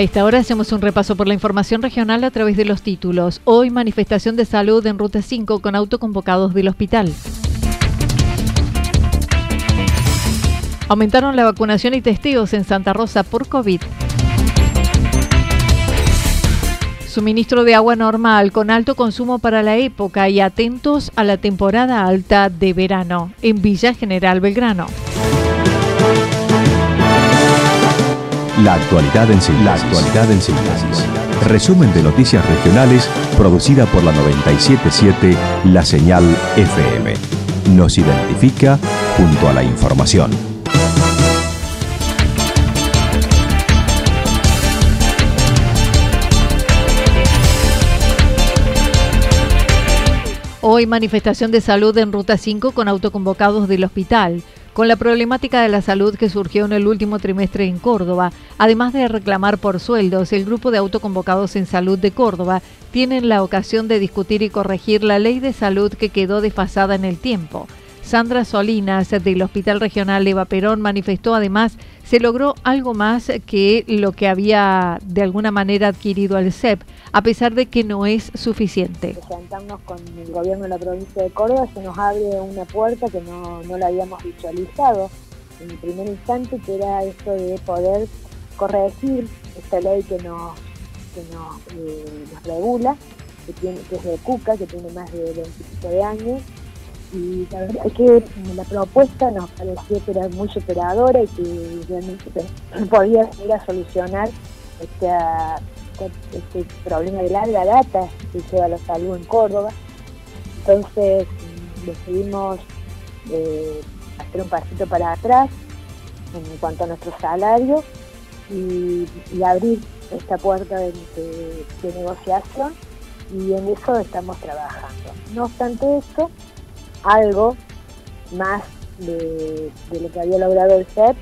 A esta hora hacemos un repaso por la información regional a través de los títulos. Hoy manifestación de salud en Ruta 5 con autoconvocados del hospital. Aumentaron la vacunación y testeos en Santa Rosa por COVID. Suministro de agua normal con alto consumo para la época y atentos a la temporada alta de verano en Villa General Belgrano. La actualidad en síntesis. La actualidad en síntesis. Resumen de noticias regionales producida por la 977 La Señal FM. Nos identifica junto a la información. Hoy manifestación de salud en Ruta 5 con autoconvocados del hospital con la problemática de la salud que surgió en el último trimestre en Córdoba. Además de reclamar por sueldos, el grupo de autoconvocados en salud de Córdoba tienen la ocasión de discutir y corregir la ley de salud que quedó desfasada en el tiempo. Sandra Solinas del Hospital Regional Eva Perón manifestó además se logró algo más que lo que había de alguna manera adquirido el CEP, a pesar de que no es suficiente. Presentarnos con el gobierno de la provincia de Córdoba se nos abre una puerta que no, no la habíamos visualizado en el primer instante, que era esto de poder corregir esta ley que nos, que nos, eh, regula, que, tiene, que es de CUCA, que tiene más de 25 de años, y la verdad es que la propuesta nos pareció que era muy superadora y que realmente podía ir a solucionar este, este problema de larga data que lleva la salud en Córdoba. Entonces decidimos eh, hacer un pasito para atrás en cuanto a nuestro salario y, abrir esta puerta de negociación y en eso estamos trabajando. No obstante esto, algo más de, lo que había logrado el CEP,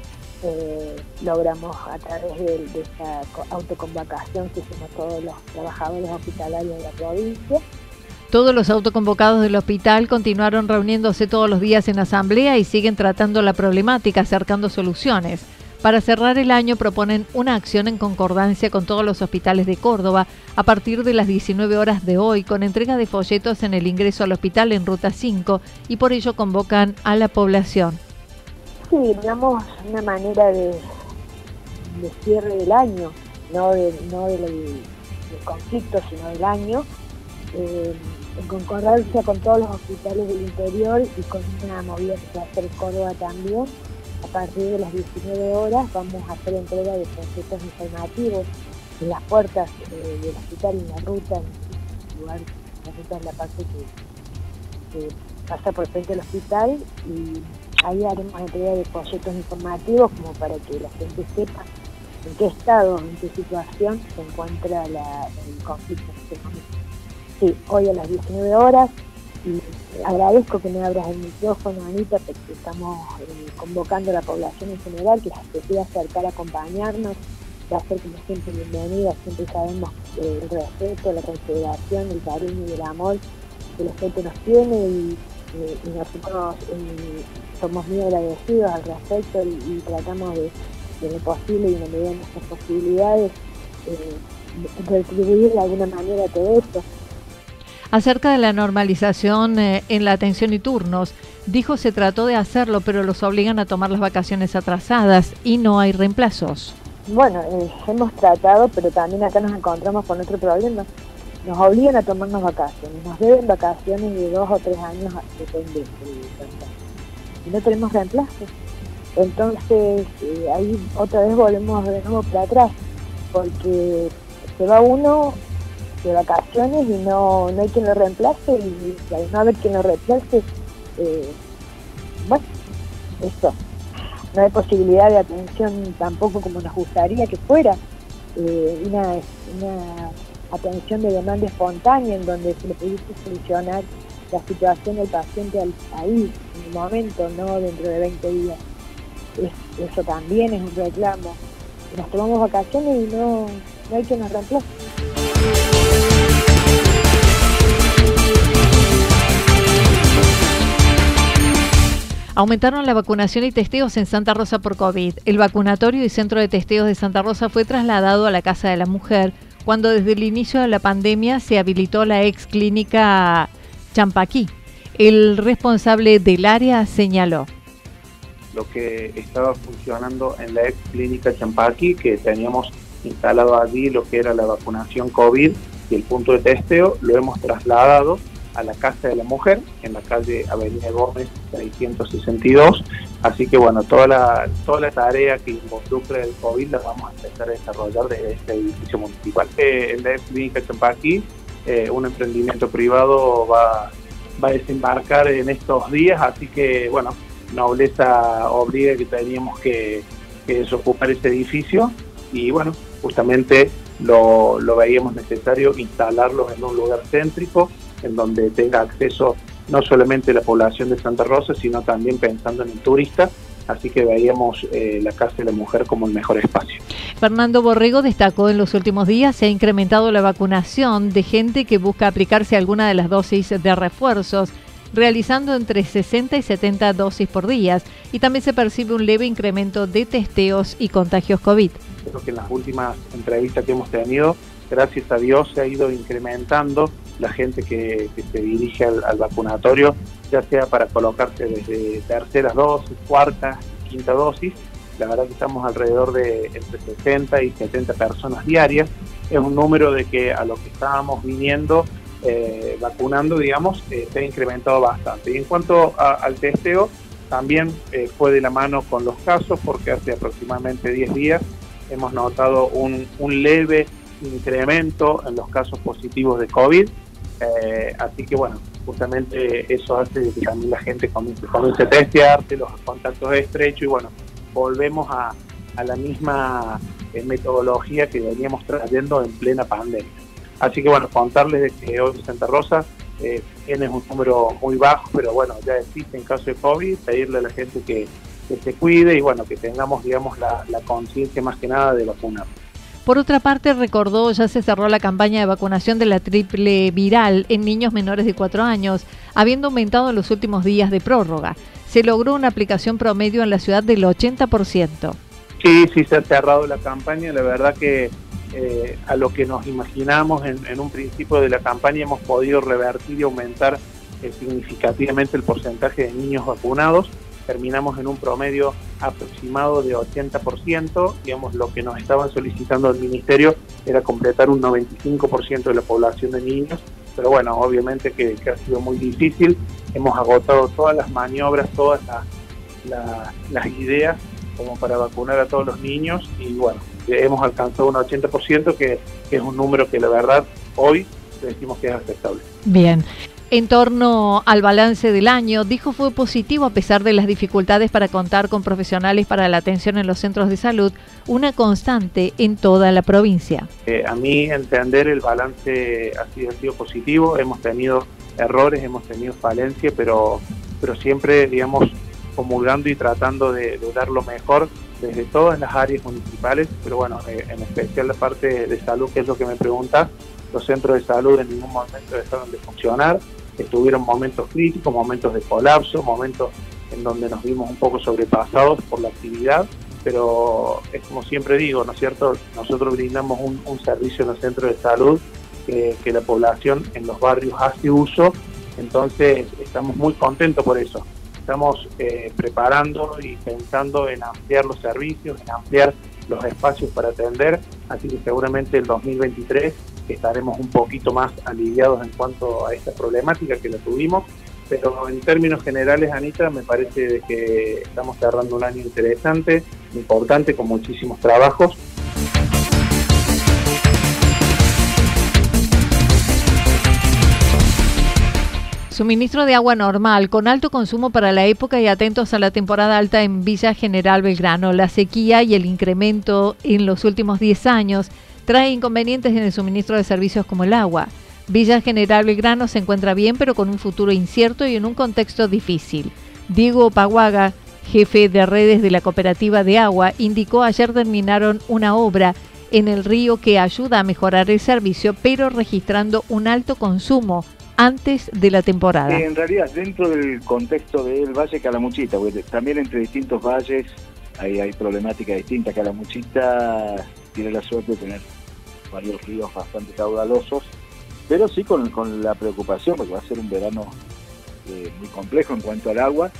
eh, logramos a través de, de esta autoconvocación que hicimos todos los trabajadores hospitalarios de la provincia. Todos los autoconvocados del hospital continuaron reuniéndose todos los días en asamblea y siguen tratando la problemática, acercando soluciones. Para cerrar el año proponen una acción en concordancia con todos los hospitales de Córdoba a partir de las 19 horas de hoy con entrega de folletos en el ingreso al hospital en Ruta 5 y por ello convocan a la población. Sí, digamos una manera de, cierre del año, no, no del, conflicto, sino del año, eh, en concordancia con todos los hospitales del interior y con una movida que va a hacer Córdoba también a partir de las 19 horas vamos a hacer entrega de proyectos informativos en las puertas eh, del hospital en la ruta, en el lugar, la ruta es la parte que, pasa por frente del hospital y ahí haremos entrega de proyectos informativos como para que la gente sepa en qué estado, en qué situación se encuentra el conflicto. Sí, hoy a las 19 horas y agradezco que me abras el micrófono, Anita, porque estamos eh, convocando a la población en general que se quiera acercar a acompañarnos, va a ser como siempre bienvenida, siempre sabemos el respeto, la consideración, el cariño y el amor que la gente nos tiene y, eh, nosotros eh, somos muy agradecidos al respecto y, tratamos de, de, lo posible y en la medida de nuestras posibilidades retribuir de alguna manera todo esto. Acerca de la normalización en la atención y turnos, dijo se trató de hacerlo, pero los obligan a tomar las vacaciones atrasadas y no hay reemplazos. Bueno, hemos tratado, pero también acá nos encontramos con otro problema nos obligan a tomarnos vacaciones, nos deben vacaciones de dos o tres años depende y no tenemos reemplazo. Entonces eh, ahí otra vez volvemos de nuevo para atrás, porque se va uno de vacaciones y no, no hay quien lo reemplace y, al no haber quien lo reemplace, eh, bueno, eso. No hay posibilidad de atención tampoco como nos gustaría que fuera. Eh, una, una atención de demanda espontánea en donde se le pudiese solucionar la situación del paciente ahí, en el momento, no dentro de 20 días. eso también es un reclamo. Nos tomamos vacaciones y no, no hay que nos reemplace. Aumentaron la vacunación y testeos en Santa Rosa por COVID. El vacunatorio y centro de testeos de Santa Rosa fue trasladado a la Casa de la Mujer cuando desde el inicio de la pandemia se habilitó la ex clínica Champaquí. El responsable del área señaló. Lo que estaba funcionando en la ex clínica Champaquí, que teníamos instalado allí lo que era la vacunación COVID y el punto de testeo, lo hemos trasladado a la Casa de la Mujer, en la calle Avenida Gómez 662. Así que bueno, toda la, toda la tarea que involucra el COVID la vamos a empezar a desarrollar desde este edificio municipal. Eh, en la clínica Champaquí, eh, un emprendimiento privado va, va a desembarcar en estos días, así que bueno, nobleza obliga que teníamos que, que desocupar ese edificio y bueno, justamente lo, lo veíamos necesario instalarlos en un lugar céntrico en donde tenga acceso no solamente la población de Santa Rosa, sino también pensando en el turista. Así que veíamos eh, la Casa de la Mujer como el mejor espacio. Fernando Borrego destacó en los últimos días se ha incrementado la vacunación de gente que busca aplicarse alguna de las dosis de refuerzos realizando entre 60 y 70 dosis por día y también se percibe un leve incremento de testeos y contagios COVID. Creo que en las últimas entrevistas que hemos tenido, gracias a Dios, se ha ido incrementando la gente que, se dirige al, vacunatorio, ya sea para colocarse desde terceras dosis, cuarta, quinta dosis. La verdad que estamos alrededor de entre 60 y 70 personas diarias. Es un número de que a lo que estábamos viniendo eh, vacunando, digamos, eh, se ha incrementado bastante. Y en cuanto al testeo, también eh, fue de la mano con los casos, porque hace aproximadamente 10 días hemos notado un leve incremento en los casos positivos de COVID eh, así que bueno, justamente eso hace que también la gente comience, comience a testearse, los contactos estrechos y bueno, volvemos a, la misma eh, metodología que veníamos trayendo en plena pandemia. Así que bueno, contarles de que hoy Santa Rosa eh, tiene un número muy bajo, pero bueno, ya existe en caso de COVID, pedirle a la gente que, se cuide y bueno, que tengamos digamos la, la conciencia más que nada de vacunar. Por otra parte, recordó, ya se cerró la campaña de vacunación de la triple viral en niños menores de 4 años, habiendo aumentado en los últimos días de prórroga. Se logró una aplicación promedio en la ciudad del 80%. Sí, sí, se ha cerrado la campaña. La verdad que eh, a lo que nos imaginamos en, un principio de la campaña hemos podido revertir y aumentar eh, significativamente el porcentaje de niños vacunados terminamos en un promedio aproximado de 80%, digamos, lo que nos estaban solicitando el ministerio era completar un 95% de la población de niños, pero bueno, obviamente que, ha sido muy difícil, hemos agotado todas las maniobras, todas las, ideas como para vacunar a todos los niños y bueno, hemos alcanzado un 80% que, que es un número que la verdad hoy decimos que es aceptable. Bien. En torno al balance del año, dijo fue positivo a pesar de las dificultades para contar con profesionales para la atención en los centros de salud, una constante en toda la provincia. Eh, a mí entender el balance ha sido, sido positivo, hemos tenido errores, hemos tenido falencias, pero, pero siempre, digamos, comulgando y tratando de, dar lo mejor desde todas las áreas municipales, pero bueno, eh, en especial la parte de salud, que es lo que me pregunta, los centros de salud en ningún momento dejaron de funcionar, estuvieron momentos críticos, momentos de colapso, momentos en donde nos vimos un poco sobrepasados por la actividad, pero es como siempre digo, ¿no es cierto? Nosotros brindamos un, servicio en el centro de salud que la población en los barrios hace uso, entonces estamos muy contentos por eso. Estamos eh, preparando y pensando en ampliar los servicios, en ampliar los espacios para atender, así que seguramente el 2023 estaremos un poquito más aliviados en cuanto a esta problemática que la tuvimos pero en términos generales, Anita, me parece que estamos cerrando un año interesante, importante, con muchísimos trabajos. Suministro de agua normal, con alto consumo para la época y atentos a la temporada alta en Villa General Belgrano. La sequía y el incremento en los últimos 10 años trae inconvenientes en el suministro de servicios como el agua. Villa General Belgrano se encuentra bien, pero con un futuro incierto y en un contexto difícil. Diego Paguaga, jefe de redes de la cooperativa de agua, indicó ayer terminaron una obra en el río que ayuda a mejorar el servicio, pero registrando un alto consumo antes de la temporada. En realidad, dentro del contexto del Valle Calamuchita, también entre distintos valles hay, hay problemáticas distintas. Calamuchita tiene la suerte de tener varios ríos bastante caudalosos pero sí con, la preocupación, porque va a ser un verano eh, muy complejo en cuanto al agua.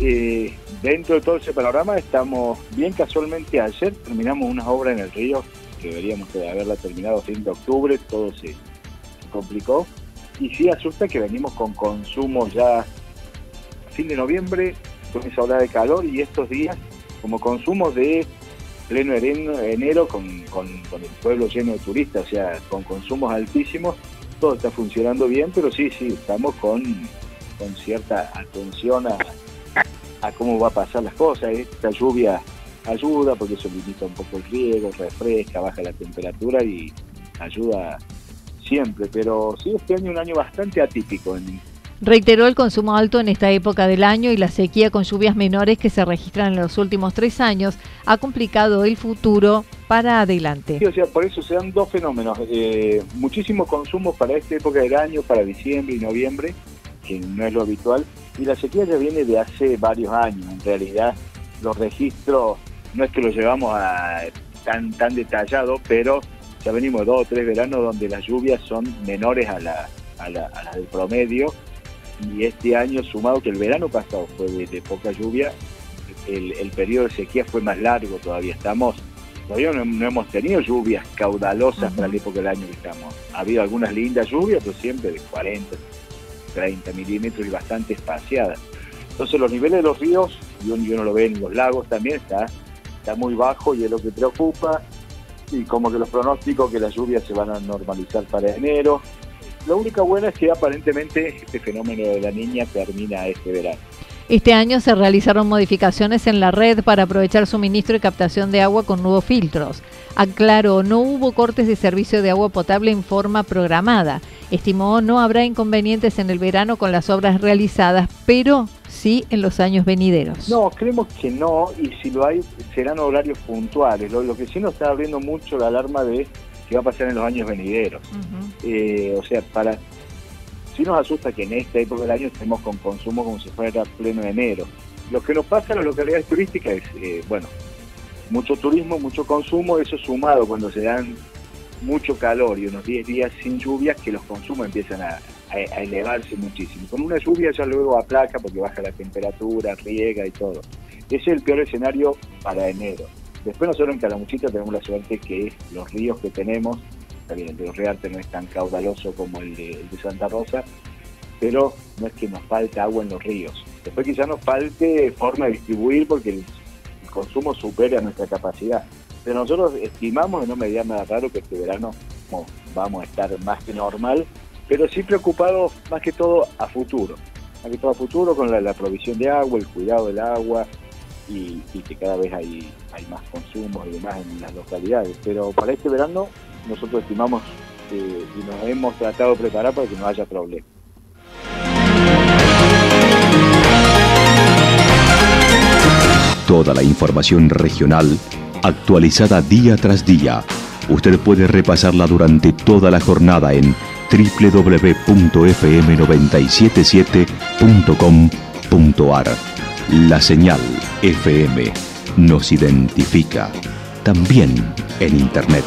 Eh, dentro de todo ese panorama estamos bien casualmente ayer terminamos una obra en el río que deberíamos de haberla terminado fin de octubre, todo se, complicó y sí asusta que venimos con consumo ya fin de noviembre con esa ola de calor y estos días como consumo de pleno enero con, con el pueblo lleno de turistas, o sea, con consumos altísimos todo está funcionando bien, pero sí, sí, estamos con, con cierta atención a, a cómo va a pasar las cosas. Esta lluvia ayuda porque eso limita un poco el riego, refresca, baja la temperatura y ayuda siempre. Pero sí, este año es un año bastante atípico en, Reiteró el consumo alto en esta época del año y la sequía con lluvias menores que se registran en los últimos tres años ha complicado el futuro para adelante. Sí, o sea, por eso se dan dos fenómenos. Eh, muchísimo consumo para esta época del año, para diciembre y noviembre, que no es lo habitual, y la sequía ya viene de hace varios años. En realidad, los registros no es que los llevamos a tan, tan detallado, pero ya venimos dos o tres veranos donde las lluvias son menores a la, a la, a la del promedio y este año sumado que el verano pasado fue de, poca lluvia, el, periodo de sequía fue más largo todavía. Estamos, todavía no, hemos tenido lluvias caudalosas para la época del año que estamos. Ha habido algunas lindas lluvias, pero siempre de 40, 30 milímetros y bastante espaciadas. Entonces los niveles de los ríos, y uno, lo ve en los lagos también, está, está muy bajo y es lo que preocupa. Y como que los pronósticos que las lluvias se van a normalizar para enero, la única buena es que aparentemente este fenómeno de la niña termina este verano. Este año se realizaron modificaciones en la red para aprovechar suministro y captación de agua con nuevos filtros. Aclaró, no hubo cortes de servicio de agua potable en forma programada. Estimó no habrá inconvenientes en el verano con las obras realizadas, pero sí en los años venideros. No, creemos que no, y si lo hay, serán horarios puntuales. Lo, lo que sí nos está abriendo mucho la alarma de qué va a pasar en los años venideros. Eh, o sea, para sí nos asusta que en esta época del año estemos con consumo como si fuera pleno de enero. Lo que nos pasa en las localidades turísticas es, eh, bueno, mucho turismo, mucho consumo, eso sumado cuando se dan mucho calor y unos 10 días sin lluvias que los consumos empiezan a, elevarse muchísimo. Con una lluvia ya luego aplaca porque baja la temperatura, riega y todo. Ese es el peor escenario para enero. Después nosotros en Calamuchita tenemos la suerte que los ríos que tenemos, también el de Rearte no es tan caudaloso como el de, Santa Rosa, pero no es que nos falte agua en los ríos. Después quizá nos falte forma de distribuir porque el, consumo supera nuestra capacidad. Pero nosotros estimamos, y no me nada raro, que este verano vamos a estar más que normal, pero sí preocupados más que todo a futuro. Más que todo a futuro con la provisión de agua, el cuidado del agua, y, que cada vez hay, hay más consumo y demás en las localidades. Pero para este verano nosotros estimamos y nos hemos tratado de preparar para que no haya problema. Toda la información regional actualizada día tras día. Usted puede repasarla durante toda la jornada en www.fm977.com.ar. La señal FM nos identifica también en Internet.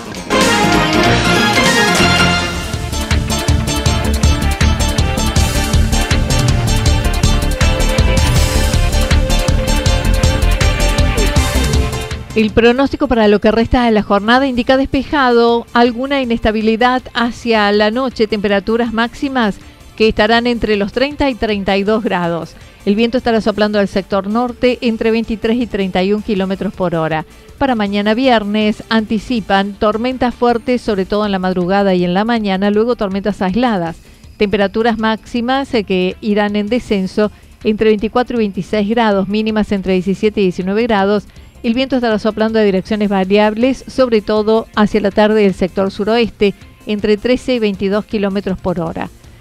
El pronóstico para lo que resta de la jornada indica despejado, alguna inestabilidad hacia la noche, temperaturas máximas que estarán entre los 30 y 32 grados. El viento estará soplando al sector norte entre 23 y 31 kilómetros por hora. Para mañana viernes anticipan tormentas fuertes, sobre todo en la madrugada y en la mañana, luego tormentas aisladas. Temperaturas máximas eh, que irán en descenso entre 24 y 26 grados, mínimas entre 17 y 19 grados el viento estará soplando a direcciones variables, sobre todo hacia la tarde del sector suroeste, entre 13 y 22 kilómetros por hora.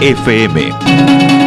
FM.